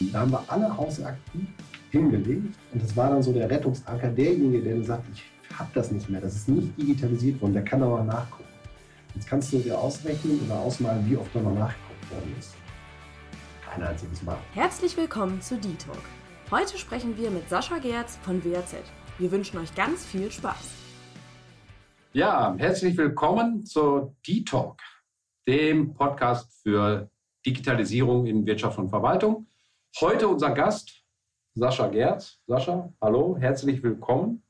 Da haben wir alle Hausakten hingelegt und das war dann so der Rettungsanker derjenige, der sagt, ich habe das nicht mehr, das ist nicht digitalisiert worden, der kann aber nachgucken. Jetzt kannst du dir ausrechnen oder ausmalen, wie oft da noch nachgeguckt worden ist. Kein einziges Mal. Herzlich willkommen zu D-Talk. Heute sprechen wir mit Sascha Gerz von WAZ. Wir wünschen euch ganz viel Spaß. Ja, herzlich willkommen zu D-Talk, dem Podcast für Digitalisierung in Wirtschaft und Verwaltung. Heute unser Gast, Sascha Gerz. Sascha, hallo, herzlich willkommen.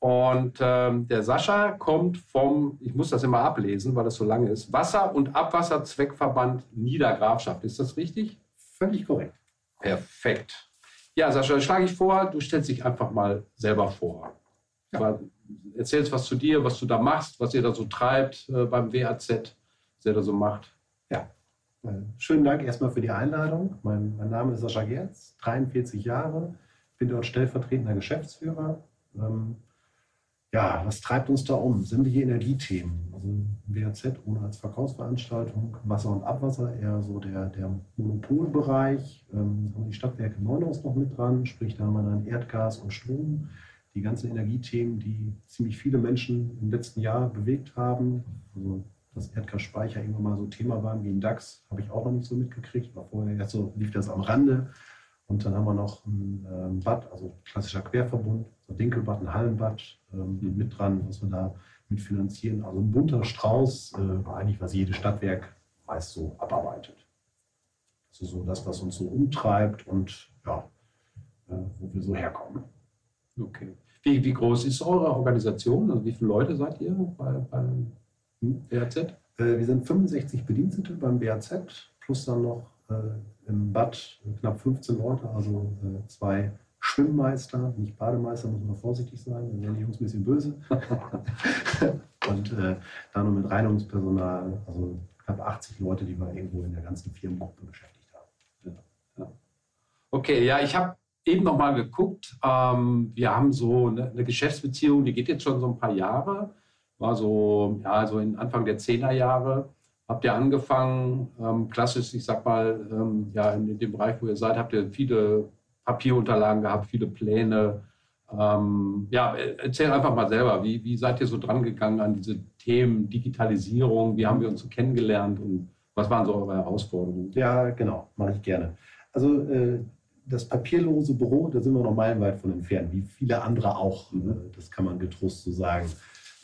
Und ähm, der Sascha kommt vom, ich muss das immer ablesen, weil das so lange ist, Wasser- und Abwasserzweckverband Niedergrafschaft. Ist das richtig? Völlig korrekt. Perfekt. Ja, Sascha, schlage ich vor, du stellst dich einfach mal selber vor. Ja. Erzählst was zu dir, was du da machst, was ihr da so treibt äh, beim WAZ, was ihr da so macht. Ja, schönen Dank erstmal für die Einladung. Mein, mein Name ist Sascha Gerz, 43 Jahre, bin dort stellvertretender Geschäftsführer. Ähm, ja, was treibt uns da um? Sämtliche Energiethemen. Also WAZ ohne als Verkaufsveranstaltung, Wasser und Abwasser eher so der, der Monopolbereich. Ähm, haben die Stadtwerke Neuhaus noch mit dran, sprich da haben wir dann Erdgas und Strom. Die ganzen Energiethemen, die ziemlich viele Menschen im letzten Jahr bewegt haben. Also dass Erdgasspeicher irgendwann mal so Thema waren wie ein DAX, habe ich auch noch nicht so mitgekriegt. War vorher erst so lief das am Rande. Und dann haben wir noch ein ähm, Bad, also klassischer Querverbund, so Dinkelbad, ein Hallenbad ähm, mhm. mit dran, was wir da mitfinanzieren. Also ein bunter Strauß, äh, eigentlich was jedes Stadtwerk meist so abarbeitet. Ist so das, was uns so umtreibt und ja, äh, wo wir so herkommen. Okay. Wie, wie groß ist eure Organisation? Also wie viele Leute seid ihr bei, beim BAZ? Äh, wir sind 65 Bedienstete beim BAZ, plus dann noch äh, im Bad knapp 15 Leute, also äh, zwei Schwimmmeister, nicht Bademeister, muss man vorsichtig sein, dann werden die Jungs ein bisschen böse. Und äh, dann noch mit Reinigungspersonal, also knapp 80 Leute, die wir irgendwo in der ganzen Firmengruppe beschäftigt haben. Ja. Okay, ja, ich habe eben noch mal geguckt. Ähm, wir haben so eine, eine, Geschäftsbeziehung, die geht jetzt schon so ein paar Jahre war so, ja, so in Anfang der Zehnerjahre. Habt ihr angefangen, ähm, klassisch, ich sag mal, ähm, ja, in, in, dem Bereich, wo ihr seid, habt ihr viele Papierunterlagen gehabt, viele Pläne. Ähm, ja, erzähl einfach mal selber, wie, wie seid ihr so dran gegangen an diese Themen Digitalisierung? Wie haben wir uns so kennengelernt und was waren so eure Herausforderungen? Ja, genau, mache ich gerne. Also äh, das papierlose Büro, da sind wir noch meilenweit von entfernt, wie viele andere auch. Mhm. Das kann man getrost so sagen.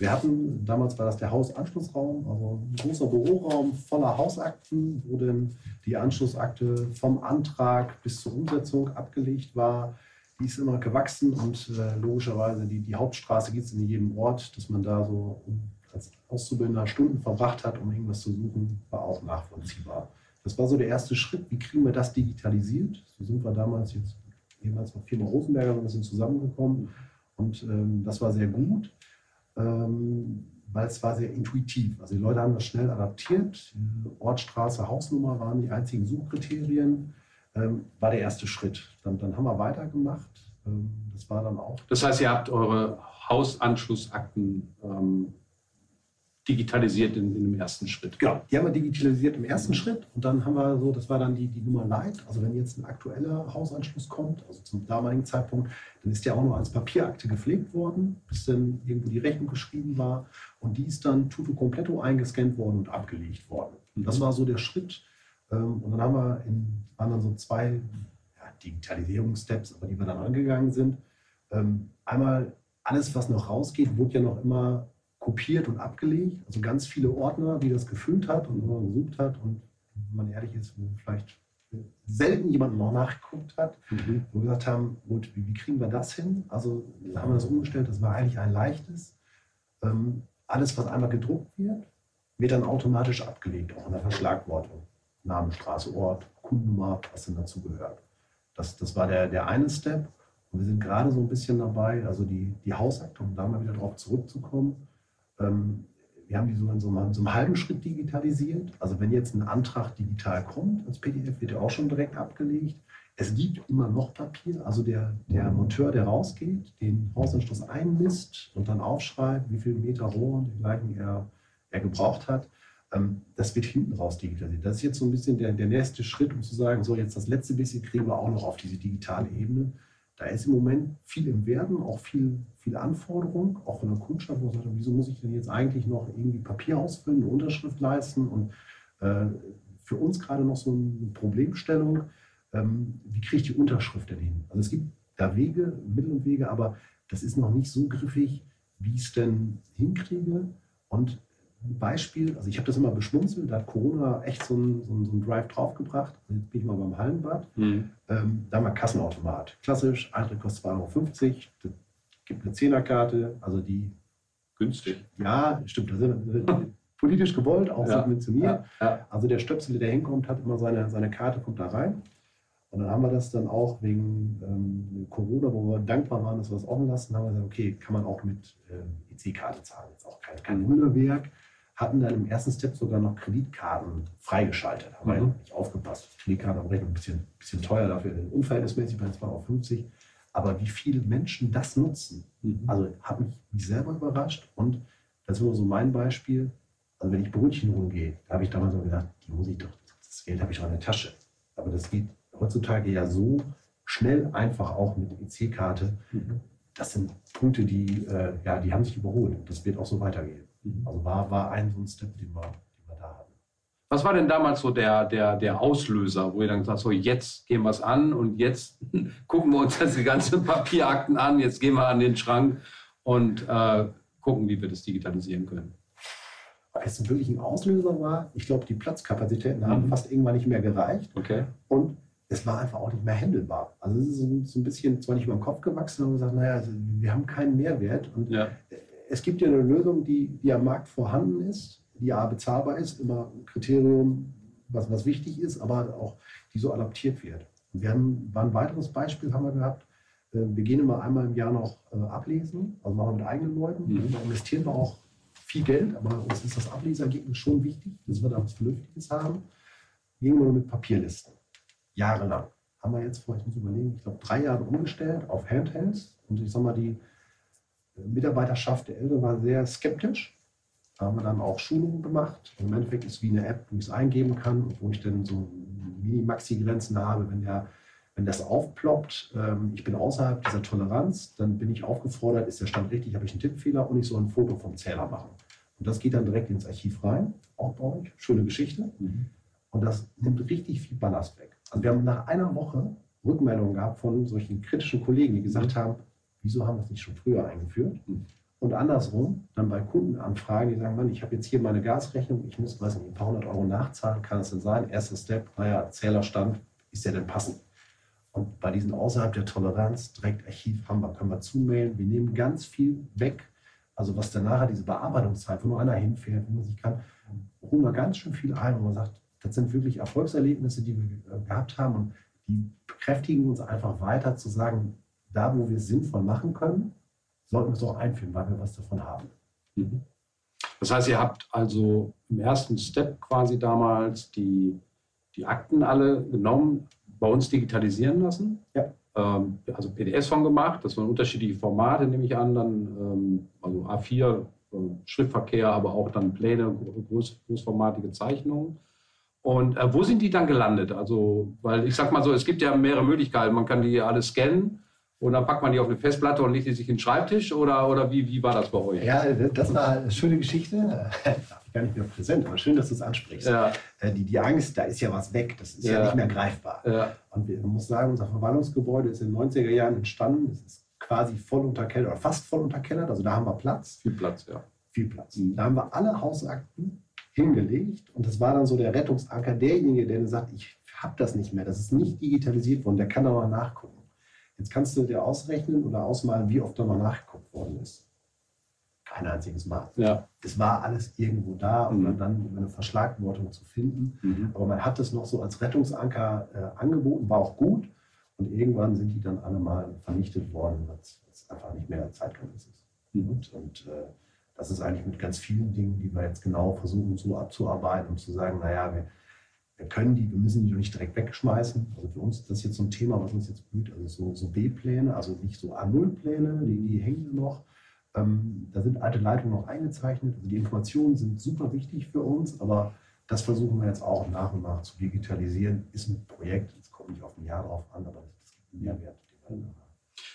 Wir hatten, damals war das der Hausanschlussraum, also ein großer Büroraum voller Hausakten, wo dann die Anschlussakte vom Antrag bis zur Umsetzung abgelegt war. Die ist immer gewachsen und äh, logischerweise die, die Hauptstraße gibt es in jedem Ort, dass man da so als Auszubildender Stunden verbracht hat, um irgendwas zu suchen, war auch nachvollziehbar. Das war so der erste Schritt. Wie kriegen wir das digitalisiert? So sind wir damals jetzt jemals noch Firma Rosenberger ein bisschen zusammengekommen und ähm, das war sehr gut ähm, weil es war sehr intuitiv. Also die Leute haben das schnell adaptiert. Ort, Straße, Hausnummer waren die einzigen Suchkriterien. Ähm, war der erste Schritt. Dann, dann haben wir weitergemacht. Ähm, das war dann auch. Das heißt, ihr habt eure Hausanschlussakten ähm, digitalisiert in, in, dem ersten Schritt. Genau, die haben wir digitalisiert im ersten Schritt und dann haben wir so, das war dann die, die Nummer Light. Also wenn jetzt ein aktueller Hausanschluss kommt, also zum damaligen Zeitpunkt, dann ist der auch nur als Papierakte gepflegt worden, bis dann irgendwo die Rechnung geschrieben war und die ist dann tutto completo eingescannt worden und abgelegt worden. Und das mhm. war so der Schritt. Ähm, und dann haben wir in, waren dann so zwei ja, Digitalisierungssteps, aber die wir dann angegangen sind. Ähm, einmal alles, was noch rausgeht, wurde ja noch immer kopiert und abgelegt. Also ganz viele Ordner, die das gefüllt hat und immer gesucht hat. Und wenn man ehrlich ist, wo vielleicht selten jemand noch nachgeguckt hat, mhm. wo wir gesagt haben, gut, wie, wie, kriegen wir das hin? Also haben wir das umgestellt, das war eigentlich ein leichtes. Ähm, alles, was einmal gedruckt wird, wird dann automatisch abgelegt, auch in der Verschlagwortung. Name, Straße, Ort, Kundennummer, was denn dazu gehört. Das, das war der, der eine Step. Und wir sind gerade so ein bisschen dabei, also die, die Hausakte, um da mal wieder drauf zurückzukommen, ähm, wir haben die so in so, einem, so einem halben Schritt digitalisiert. Also wenn jetzt ein Antrag digital kommt als PDF, wird er auch schon direkt abgelegt. Es gibt immer noch Papier, also der, der Monteur, der rausgeht, den Hausanschluss einmisst und dann aufschreibt, wie viel Meter Rohr und dergleichen er, er gebraucht hat. Ähm, das wird hinten raus digitalisiert. Das ist jetzt so ein bisschen der, der nächste Schritt, um zu sagen, so jetzt das letzte bisschen kriegen wir auch noch auf diese digitale Ebene. Da ist im Moment viel im Werden, auch viel, viel Anforderung, auch von der Kundschaft, wo man sagt, wieso muss ich denn jetzt eigentlich noch irgendwie Papier ausfüllen, eine Unterschrift leisten und äh, für uns gerade noch so eine Problemstellung, ähm, wie kriege ich die Unterschrift denn hin? Also es gibt da Wege, Mittel und Wege, aber das ist noch nicht so griffig, wie ich es denn hinkriege. Und Beispiel, also ich habe das immer beschmunzelt, da hat Corona echt so einen, so einen, so einen Drive draufgebracht. Jetzt bin ich mal beim Hallenbad. Mhm. Ähm, da haben wir Kassenautomat. Klassisch, Eintritt kostet 2,50 Euro. Das gibt eine Zehnerkarte, also die. Günstig. Ja, stimmt. Das ist politisch gewollt, auch ja. subventioniert. Ja. Ja. Also der Stöpsel, der hinkommt, hat immer seine, seine Karte, kommt da rein. Und dann haben wir das dann auch wegen ähm, Corona, wo wir dankbar waren, dass wir das offen lassen, haben wir gesagt, okay, kann man auch mit äh, EC-Karte zahlen. Jetzt auch kein, kein Wunderwerk. Hatten dann im ersten Step sogar noch Kreditkarten freigeschaltet. Haben mhm. wir nicht aufgepasst. Kreditkarten am ein bisschen, bisschen teuer dafür, unverhältnismäßig bei 2,50 Euro. Aber wie viele Menschen das nutzen, mhm. also hat mich, mich selber überrascht. Und das ist nur so mein Beispiel. Also wenn ich Brötchen rumgehe, da habe ich damals so gedacht, die muss ich doch, das Geld habe ich auch in der Tasche. Aber das geht heutzutage ja so schnell einfach auch mit EC-Karte. Mhm. Das sind Punkte, die, äh, ja, die haben sich überholt. Das wird auch so weitergehen. Mhm. Also war, war ein so ein Step, den wir, den wir da hatten. Was war denn damals so der, der, der Auslöser, wo ihr dann gesagt habt, so jetzt gehen wir es an und jetzt gucken wir uns das die ganzen Papierakten an, jetzt gehen wir an den Schrank und äh, gucken, wie wir das digitalisieren können? Weil es wirklich ein Auslöser war, ich glaube, die Platzkapazitäten haben mhm. fast irgendwann nicht mehr gereicht. Okay. Und es war einfach auch nicht mehr handelbar. Also es ist so, ein bisschen, zwar nicht über den Kopf gewachsen, aber gesagt, naja, also wir haben keinen Mehrwert. Und ja. Es gibt ja eine Lösung, die, die am Markt vorhanden ist, die A bezahlbar ist, immer ein Kriterium, was, was wichtig ist, aber auch die so adaptiert wird. Wir haben, ein weiteres Beispiel haben wir gehabt. Äh, wir gehen immer einmal im Jahr noch äh, ablesen, also machen wir mit eigenen Leuten. Mhm. Da investieren wir auch viel Geld, aber uns ist das Ablesergebnis schon wichtig, dass wir da was Vernünftiges haben. Gehen wir nur mit Papierlisten jahrelang. Haben wir jetzt vor, ich muss überlegen, ich glaube, drei Jahre umgestellt auf Handhelds. Und ich sag mal, die Mitarbeiterschaft der Elbe war sehr skeptisch. Da haben wir dann auch Schulungen gemacht. Im Endeffekt ist es wie eine App, wo ich es eingeben kann, wo ich dann so Mini-Maxi-Grenzen habe. Wenn, der, wenn das aufploppt, ähm, ich bin außerhalb dieser Toleranz, dann bin ich aufgefordert, ist der Stand richtig, habe ich einen Tippfehler und ich soll ein Foto vom Zähler machen. Und das geht dann direkt ins Archiv rein, auch bei euch. Schöne Geschichte. Mhm. Und das nimmt richtig viel Ballast weg. Also wir haben nach einer Woche Rückmeldungen gehabt von solchen kritischen Kollegen, die gesagt haben, wieso haben wir es nicht schon früher eingeführt? Und andersrum, dann bei Kundenanfragen, die sagen, Mann, ich habe jetzt hier meine Gasrechnung, ich muss, weiß nicht, ein paar hundert Euro nachzahlen, kann es denn sein? Erster Step, naja, Zählerstand, ist der denn passend? Und bei diesen außerhalb der Toleranz, direkt Archiv haben wir, können wir zumailen, wir nehmen ganz viel weg. Also was dann nachher diese Bearbeitungszeit, wo nur einer hinfährt, wo man sich kann, holen wir ganz schön viel ein, wo man sagt, das sind wirklich Erfolgserlebnisse, die wir äh, gehabt haben und die bekräftigen uns einfach weiter zu sagen, da wo wir es sinnvoll machen können, sollten wir es auch einführen, weil wir was davon haben. Mhm. Das heißt, ihr habt also im ersten Step quasi damals die, die Akten alle genommen, bei uns digitalisieren lassen. Ja. Ähm, also PDFs von gemacht, das waren unterschiedliche Formate, nehme ich an, dann ähm, also A4, äh, Schriftverkehr, aber auch dann Pläne, groß, großformatige Zeichnungen. Und äh, wo sind die dann gelandet? Also, weil ich sag mal so, es gibt ja mehrere Möglichkeiten. Man kann die alle scannen und dann packt man die auf eine Festplatte und legt die sich in den Schreibtisch oder, oder wie, wie war das bei euch? Ja, das war eine schöne Geschichte. Gar nicht mehr präsent, aber schön, dass du es ansprichst. Ja. Äh, die, die Angst, da ist ja was weg, das ist ja, ja nicht mehr greifbar. Ja. Und wir, man muss sagen, unser Verwaltungsgebäude ist in den 90er Jahren entstanden. Das ist quasi voll unterkellert oder fast voll unterkellert. Also da haben wir Platz. Viel Platz, ja. Viel Platz. Mhm. Da haben wir alle Hausakten hingelegt und das war dann so der Rettungsanker derjenige, der sagt, ich habe das nicht mehr, das ist nicht digitalisiert worden, der kann da mal nachgucken. Jetzt kannst du dir ausrechnen oder ausmalen, wie oft da mal nachgeguckt worden ist. Kein einziges Mal. Ja. Es war alles irgendwo da und mhm. dann eine Verschlagwortung zu finden. Mhm. Aber man hat es noch so als Rettungsanker äh, angeboten, war auch gut. Und irgendwann sind die dann alle mal vernichtet worden, weil es einfach nicht mehr zeitgemäß ist. Mhm. Und, und äh, das ist eigentlich mit ganz vielen Dingen, die wir jetzt genau versuchen so abzuarbeiten, um zu sagen, naja, wir, wir können die, wir müssen die nicht direkt wegschmeißen. Also für uns ist das jetzt so ein Thema, was uns jetzt blüht, also so, so B-Pläne, also nicht so A0-Pläne, die, die hängen noch. Ähm, da sind alte Leitungen noch eingezeichnet. Also die Informationen sind super wichtig für uns, aber das versuchen wir jetzt auch nach und nach zu digitalisieren. Ist ein Projekt, es kommt nicht auf ein Jahr drauf an, aber es gibt einen Mehrwert.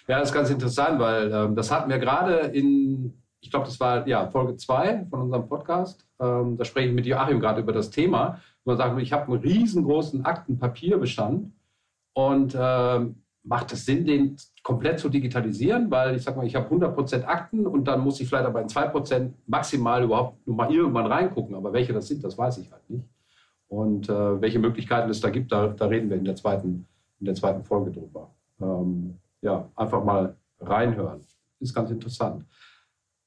Ja, das ist ganz interessant, weil ähm, das hatten wir gerade in, ich glaube, das war ja Folge 2 von unserem Podcast. Ähm, da spreche ich mit Joachim gerade über das Thema. Man sagt, ich habe einen riesengroßen Aktenpapierbestand und ähm, macht es Sinn, den komplett zu digitalisieren, weil ich sage mal, ich habe 100% Akten und dann muss ich vielleicht aber in 2% maximal überhaupt nur mal irgendwann reingucken. Aber welche das sind, das weiß ich halt nicht. Und äh, welche Möglichkeiten es da gibt, da, da, reden wir in der zweiten, in der zweiten Folge drüber. Ähm, ja, einfach mal reinhören. Ist ganz interessant.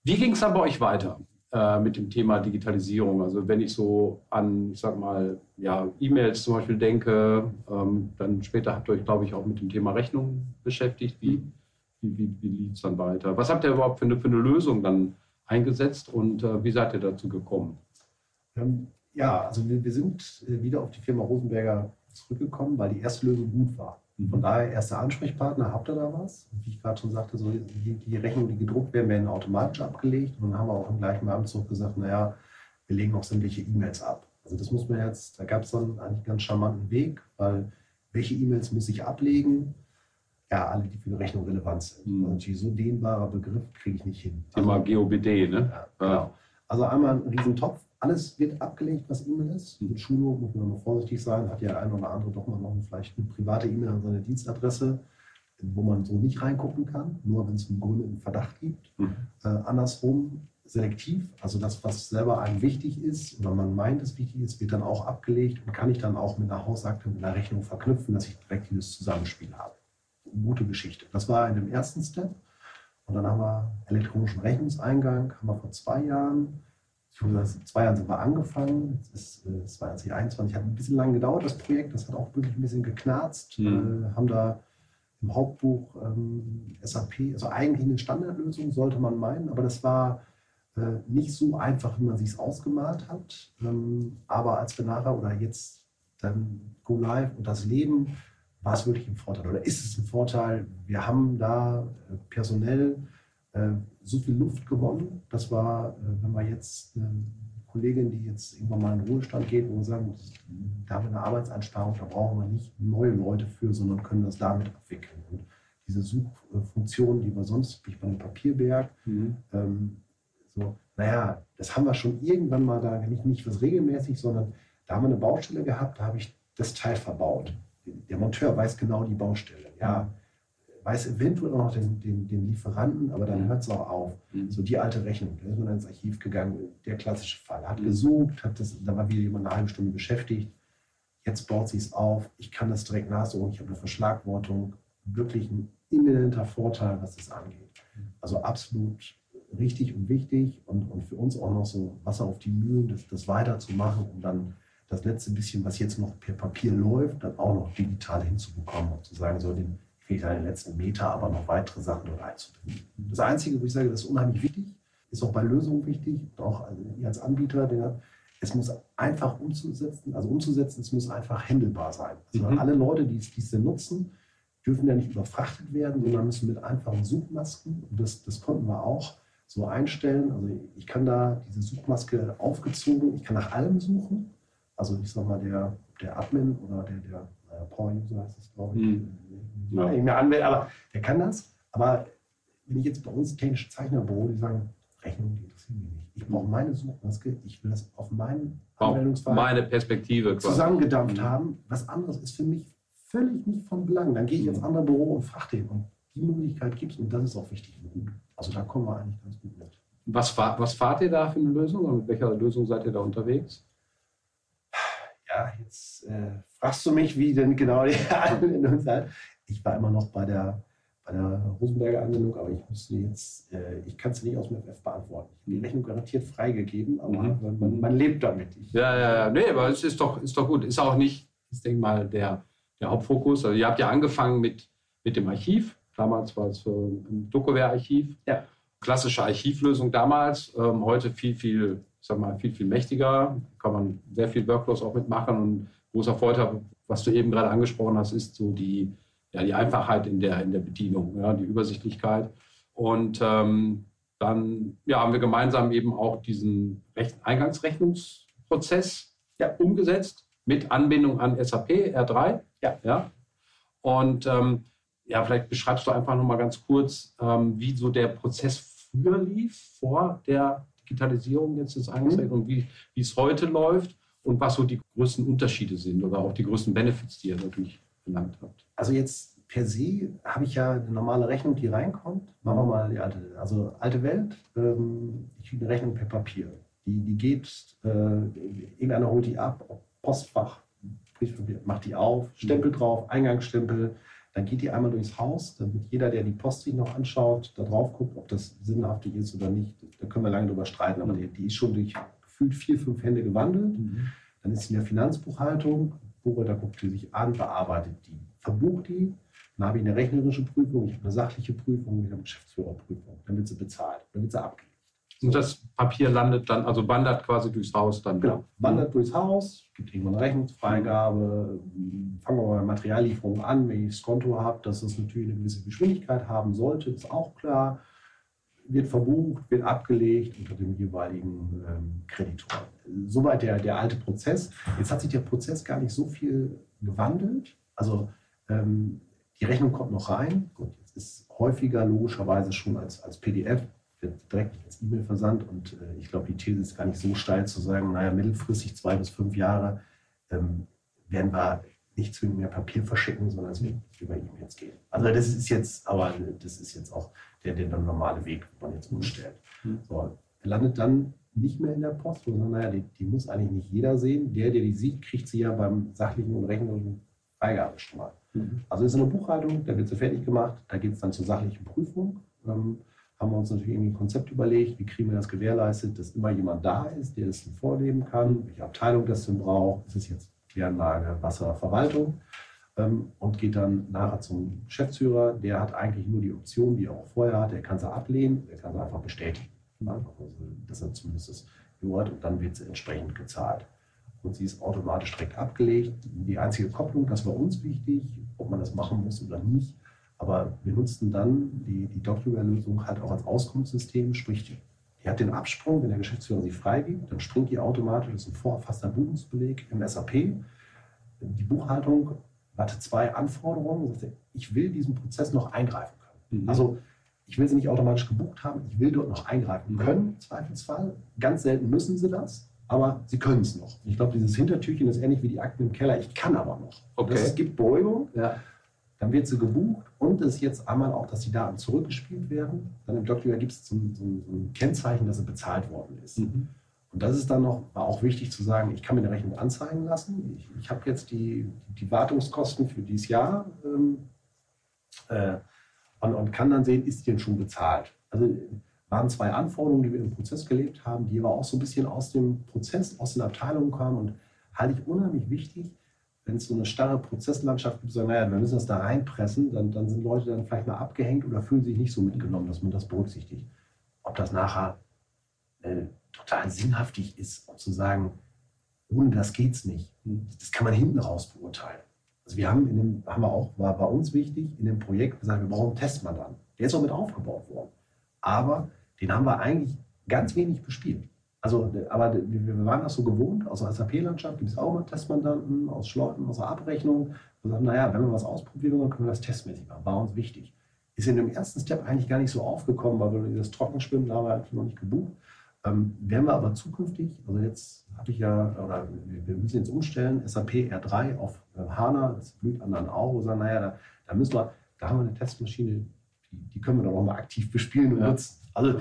Wie ging es dann bei euch weiter? Äh, mit dem Thema Digitalisierung. Also wenn ich so an, ich sag mal, ja, E-Mails zum Beispiel denke, ähm, dann später habt ihr euch, glaube ich, auch mit dem Thema Rechnung beschäftigt. Wie, wie, wie, wie lief es dann weiter? Was habt ihr überhaupt für eine, für eine Lösung dann eingesetzt und äh, wie seid ihr dazu gekommen? Ähm, ja, also wir, wir sind äh, wieder auf die Firma Rosenberger zurückgekommen, weil die erste Lösung gut war. Von daher erster Ansprechpartner, habt ihr da was? Wie ich gerade schon sagte, so die, die Rechnungen, die gedruckt werden, werden automatisch abgelegt. Und dann haben wir auch im gleichen Abendzug gesagt, naja, wir legen auch sämtliche E-Mails ab. Also das muss man jetzt, da gab es dann eigentlich einen ganz charmanten Weg, weil welche E-Mails muss ich ablegen? Ja, alle, die für eine Rechnung relevant sind. Mhm. Und also so dehnbarer Begriff kriege ich nicht hin. Thema also, GOBD, ne? Ja, genau. Also einmal ein Riesentopf alles wird abgelegt, was E-Mail ist. Mit Schulung muss man immer vorsichtig sein. Hat ja ein oder andere doch mal noch vielleicht eine private E-Mail an seine Dienstadresse, wo man so nicht reingucken kann, nur wenn es einen Grund einen Verdacht gibt. Mhm. Äh, andersrum selektiv, also das, was selber einem wichtig ist oder man meint, es wichtig ist, wird dann auch abgelegt und kann ich dann auch mit einer Hausakte, mit einer Rechnung verknüpfen, dass ich direkt dieses Zusammenspiel habe. Gute Geschichte. Das war in dem ersten Step. Und dann haben wir elektronischen Rechnungseingang, haben wir vor zwei Jahren vor zwei Jahren sind wir angefangen. Es ist äh, 2021, hat ein bisschen lang gedauert, das Projekt. Das hat auch wirklich ein bisschen geknarzt. Mhm. Äh, haben da im Hauptbuch ähm, SAP, also eigentlich eine Standardlösung, sollte man meinen, aber das war äh, nicht so einfach, wie man sich es ausgemalt hat. Ähm, aber als wir nachher oder jetzt dann Go Live und das Leben, war es wirklich ein Vorteil oder ist es ein Vorteil. Wir haben da äh, personell äh, so viel Luft gewonnen. Das war, äh, wenn wir jetzt eine Kollegin, die jetzt irgendwann mal in den Ruhestand geht, wir sagen, da haben wir eine Arbeitseinsparung, da brauchen wir nicht neue Leute für, sondern können das damit abwickeln. Und diese Suchfunktion, die wir sonst, wie bei einem Papierberg, mhm. ähm, so, naja, das haben wir schon irgendwann mal da, nicht, nicht was regelmäßig, sondern da haben wir eine Baustelle gehabt, da habe ich das Teil verbaut. Der Monteur weiß genau die Baustelle. Ja, weiß eventuell auch noch den, den, den Lieferanten, aber dann mhm. hört es auch auf. Mhm. So die alte Rechnung, da ist man dann ins Archiv gegangen, der klassische Fall. Hat mhm. gesucht, hat das, da war wieder jemand eine halbe Stunde beschäftigt. Jetzt baut sie es auf, ich kann das direkt nachsuchen, ich habe eine Verschlagwortung. Wirklich ein imminenter Vorteil, was das angeht. Mhm. Also absolut richtig und wichtig und, und für uns auch noch so Wasser auf die Mühlen, das, das weiterzumachen, um dann das letzte bisschen, was jetzt noch per Papier läuft, dann auch noch digital hinzubekommen und zu sagen, so den, fehlt an den letzten Meter aber noch weitere Sachen dort einzubinden. Das Einzige, wo ich sage, das ist unheimlich wichtig, ist auch bei Lösungen wichtig, auch also als Anbieter, der, es muss einfach umzusetzen, also umzusetzen, es muss einfach handelbar sein. Also mhm. alle Leute, die es, die es denn nutzen, dürfen ja nicht überfrachtet werden, sondern müssen mit einfachen Suchmasken, und das, das konnten wir auch so einstellen. Also ich kann da diese Suchmaske aufgezogen, ich kann nach allem suchen. Also ich sag mal, der, der Admin oder der, der Power-User heißt es, glaube ich, mhm ja. mehr anwählt, aber der kann das. Aber wenn ich jetzt bei uns technische Zeichnerbüro, die sagen, Rechnung, die interessieren mich nicht. Ich brauche meine Suchmaske, ich will das auf meinen Anwendungsfall meine Perspektive zusammengedampft quasi. haben. Was anderes ist für mich völlig nicht von Belang. Dann gehe ich ins andere Büro und frage den. Und die Möglichkeit gibt es und das ist auch wichtig und gut. Also da kommen wir eigentlich ganz gut mit. Was, was fahrt ihr da für eine Lösung und mit welcher Lösung seid ihr da unterwegs? Ja, jetzt äh, fragst du mich, wie denn genau die Anwendung sei ich war immer noch bei der, bei der Rosenberger Anwendung, aber ich müsste jetzt, äh, ich kann es nicht aus dem FF beantworten. Ich habe die Rechnung garantiert freigegeben, aber mhm. man, man, lebt damit. Ich, ja, ja, ja, nee, aber es ist doch, ist doch gut. Ist auch nicht, ich denke mal, der, der Hauptfokus. Also ihr habt ja angefangen mit, mit dem Archiv. Damals war es ein Dokoware-Archiv. Ja. Klassische Archivlösung damals. Ähm, heute viel, viel, sag mal, viel, viel mächtiger. Kann man sehr viel Workflows auch mitmachen. Und großer Vorteil, was du eben gerade angesprochen hast, ist so die, ja, die Einfachheit in der, in der Bedienung, ja, die Übersichtlichkeit. Und ähm, dann ja, haben wir gemeinsam eben auch diesen Rech Eingangsrechnungsprozess ja. umgesetzt mit Anbindung an SAP R3. Ja. ja. Und ähm, ja, vielleicht beschreibst du einfach nochmal ganz kurz, ähm, wie so der Prozess früher lief, vor der Digitalisierung jetzt des Eingangsrechts mhm. und wie, wie es heute läuft und was so die größten Unterschiede sind oder auch die größten Benefits, die ihr natürlich genannt habt. Also jetzt per se habe ich ja eine normale Rechnung, die reinkommt. Machen wir mal die alte, also alte Welt. Ähm, ich kriege eine Rechnung per Papier. Die, die geht, äh, irgendeiner holt die ab, Postfach, macht die auf, Stempel drauf, Eingangsstempel. Dann geht die einmal durchs Haus, damit jeder, der die Post sich noch anschaut, da drauf guckt, ob das sinnhaftig ist oder nicht. Da können wir lange drüber streiten, aber die, die ist schon durch gefühlt vier, fünf Hände gewandelt. Mhm. Dann ist sie in der Finanzbuchhaltung. Buchhalter guckt die sich an, bearbeitet die, verbucht die dann habe ich eine rechnerische Prüfung, ich habe eine sachliche Prüfung, ich habe eine Geschäftsführerprüfung. Dann wird sie bezahlt, dann wird sie abgelegt. Und das Papier landet dann, also wandert quasi durchs Haus dann? Genau, wandert durchs Haus, gibt irgendwann eine Rechnungsfreigabe, fangen wir mal bei Materiallieferungen an, wenn ich das Konto habe, dass es natürlich eine gewisse Geschwindigkeit haben sollte, ist auch klar. Wird verbucht, wird abgelegt unter dem jeweiligen ähm, Kreditor. Soweit der, der alte Prozess. Jetzt hat sich der Prozess gar nicht so viel gewandelt. Also ähm, die Rechnung kommt noch rein. Gut, jetzt ist häufiger logischerweise schon als, als PDF, wird direkt als E-Mail versandt. Und äh, ich glaube, die These ist gar nicht so steil zu sagen, naja, mittelfristig zwei bis fünf Jahre ähm, werden wir nicht zwingend mehr Papier verschicken, sondern es wird über E-Mails gehen. Also das ist jetzt, aber das ist jetzt auch der, der normale Weg, wo man jetzt umstellt. Mhm. So, landet dann nicht mehr in der Post, sondern naja, die, die, muss eigentlich nicht jeder sehen. Der, der die sieht, kriegt sie ja beim sachlichen und rechnerischen Freigabe schon mal. Mhm. Also ist eine Buchhaltung, da wird sie fertig gemacht, da geht es dann zur sachlichen Prüfung. Ähm, haben wir uns natürlich irgendwie ein Konzept überlegt, wie kriegen wir das gewährleistet, dass immer jemand da ist, der das vorleben kann, welche Abteilung das denn braucht. Ist es jetzt Kläranlage, Wasserverwaltung? Ähm, und geht dann nachher zum Geschäftsführer, der hat eigentlich nur die Option, die er auch vorher hat, er kann sie ablehnen, er kann sie einfach bestätigen. Einfach, also, dass er zumindest das gehört und dann wird sie entsprechend gezahlt und sie ist automatisch direkt abgelegt. Die einzige Kopplung, das war uns wichtig, ob man das machen muss oder nicht. Aber wir nutzten dann die, die Docware-Lösung halt auch als Auskunftssystem, sprich, die hat den Absprung, wenn der Geschäftsführer sie freigibt, dann springt die automatisch, das ist ein vorerfasster Buchungsbeleg im SAP. Die Buchhaltung hatte zwei Anforderungen. Ich will diesen Prozess noch eingreifen können. Mhm. Also ich will sie nicht automatisch gebucht haben, ich will dort noch eingreifen mhm. können, im Zweifelsfall. Ganz selten müssen sie das aber sie können es noch. Ich glaube, dieses Hintertürchen ist ähnlich wie die Akten im Keller. Ich kann aber noch. Okay. Das, es gibt Beugung, ja. Dann wird sie gebucht und es ist jetzt einmal auch, dass die Daten zurückgespielt werden. Dann im Document gibt es so, so, so, ein Kennzeichen, dass sie bezahlt worden ist. Mhm. Und das ist dann noch, auch wichtig zu sagen, ich kann mir eine Rechnung anzeigen lassen. Ich, ich habe jetzt die, die Wartungskosten für dieses Jahr ähm, äh, und, und, kann dann sehen, ist die denn schon bezahlt. Also waren zwei Anforderungen, die wir im Prozess gelebt haben, die aber auch so ein bisschen aus dem Prozess, aus den Abteilungen kamen und halte ich unheimlich wichtig, wenn es so eine starre Prozesslandschaft gibt, sagen, naja, wir müssen das da reinpressen, dann, dann sind Leute dann vielleicht mal abgehängt oder fühlen sich nicht so mitgenommen, dass man das berücksichtigt. Ob das nachher äh, total sinnhaftig ist, zu sagen, ohne das geht es nicht. Das kann man hinten raus beurteilen. Also wir haben, in dem, haben wir auch, war bei uns wichtig, in dem Projekt gesagt, wir brauchen einen Testmandanten. Der ist auch mit aufgebaut worden. Aber den haben wir eigentlich ganz wenig bespielt. Also, aber wir waren das so gewohnt, aus der SAP-Landschaft gibt es auch mal Testmandanten, aus Schleuten, aus der Abrechnung. Wir sagen, naja, wenn wir was ausprobieren, dann können wir das testmäßig machen. War uns wichtig. Ist in dem ersten Step eigentlich gar nicht so aufgekommen, weil wir das Trockenschwimmen, da haben wir eigentlich noch nicht gebucht. Ähm, werden wir aber zukünftig, also jetzt habe ich ja, oder wir müssen jetzt umstellen, SAP R3 auf äh, HANA, das blüht an ein Auge, sagen, naja, da, da müssen wir, da haben wir eine Testmaschine, die, die können wir dann auch mal aktiv bespielen und ja. nutzen. Also,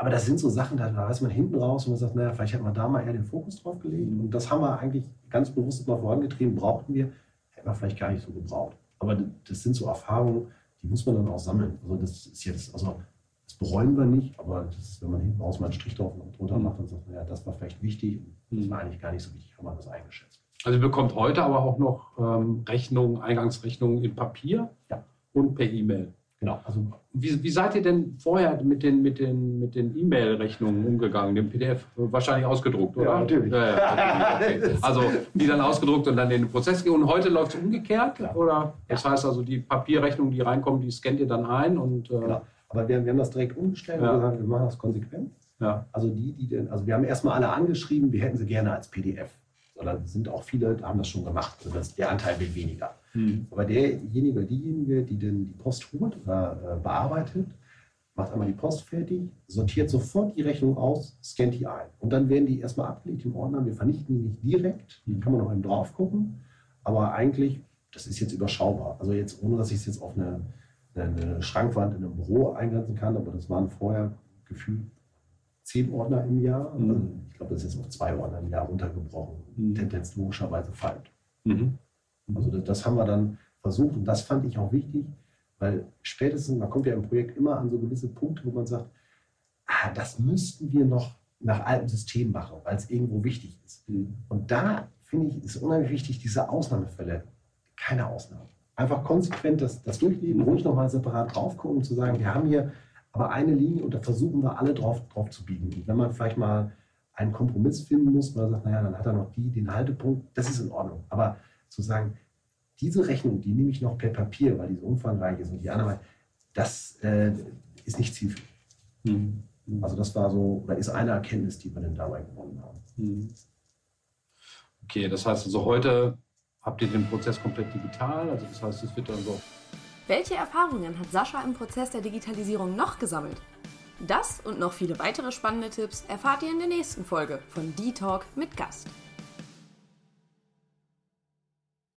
aber das sind so Sachen, da weiß man hinten raus und man sagt, naja, vielleicht hätte man da mal eher den Fokus drauf gelegt. Und das haben wir eigentlich ganz bewusst mal vorangetrieben, brauchten wir, hätten wir vielleicht gar nicht so gebraucht. Aber das sind so Erfahrungen, die muss man dann auch sammeln. Also das ist jetzt, also das bereuen wir nicht, aber das ist, wenn man hinten raus mal einen Strich drauf und drunter macht und sagt, naja, das war vielleicht wichtig, das war eigentlich gar nicht so wichtig, haben wir das eingeschätzt. Also ihr bekommt heute aber auch noch ähm, Rechnungen, Eingangsrechnungen in Papier ja. und per E-Mail. Genau. Also wie, wie, seid ihr denn vorher mit den mit den mit den E-Mail-Rechnungen umgegangen, dem PDF wahrscheinlich ausgedruckt, oder? Ja, natürlich. Ja, ja, okay. Also die dann ausgedruckt und dann in den Prozess gehen. Und heute läuft es umgekehrt, ja. oder? Das heißt also die Papierrechnungen, die reinkommen, die scannt ihr dann ein und äh genau. Aber wir, wir haben das direkt umgestellt Ja. und gesagt, wir machen das konsequent. Ja. Also die, die denn, also wir haben erstmal alle angeschrieben, wir hätten sie gerne als PDF. Sondern sind auch viele, haben das schon gemacht. Also das, der Anteil wird weniger. Mhm. Aber derjenige diejenige, die denn die Post holt oder äh, bearbeitet, macht einmal die Post fertig, sortiert sofort die Rechnung aus, scannt die ein. Und dann werden die erstmal abgelegt im Ordner. Wir vernichten die nicht direkt, Mhm. kann man noch eben drauf gucken. Aber eigentlich, das ist jetzt überschaubar. Also jetzt, ohne dass ich es jetzt auf eine, eine Schrankwand in einem Büro eingrenzen kann, aber das waren vorher gefühlt zehn Ordner im Jahr. Mhm. Ich glaube, das ist jetzt auf zwei Ordner im Jahr runtergebrochen. Mhm. Tendenz logischerweise fallend. Mhm. Also das, das haben wir dann versucht und das fand ich auch wichtig, weil spätestens, man kommt ja im Projekt immer an so gewisse Punkte, wo man sagt, ah, das müssten wir noch nach altem System machen, weil es irgendwo wichtig ist. Mhm. Und da finde ich, ist unheimlich wichtig, diese Ausnahmefälle, keine Ausnahme. Einfach konsequent das, das durchleben, ruhig nochmal separat drauf gucken und zu sagen, wir haben hier aber eine Linie und da versuchen wir alle drauf, drauf zu biegen. Und wenn man vielleicht mal einen Kompromiss finden muss, weil man sagt, naja, dann hat er noch die, den Haltepunkt, das ist in Ordnung. Aber zu sagen, diese Rechnung, die nehme ich noch per Papier, weil die so umfangreich ist und die andere, das äh, ist nicht zielführend. Mhm. Also das war so, oder ist eine Erkenntnis, die wir dann dabei gewonnen haben. Mhm. Okay, das heißt also heute habt ihr den Prozess komplett digital, also das heißt, es wird dann so Welche Erfahrungen hat Sascha im Prozess der Digitalisierung noch gesammelt? Das und noch viele weitere spannende Tipps erfahrt ihr in der nächsten Folge von D-Talk mit Gast.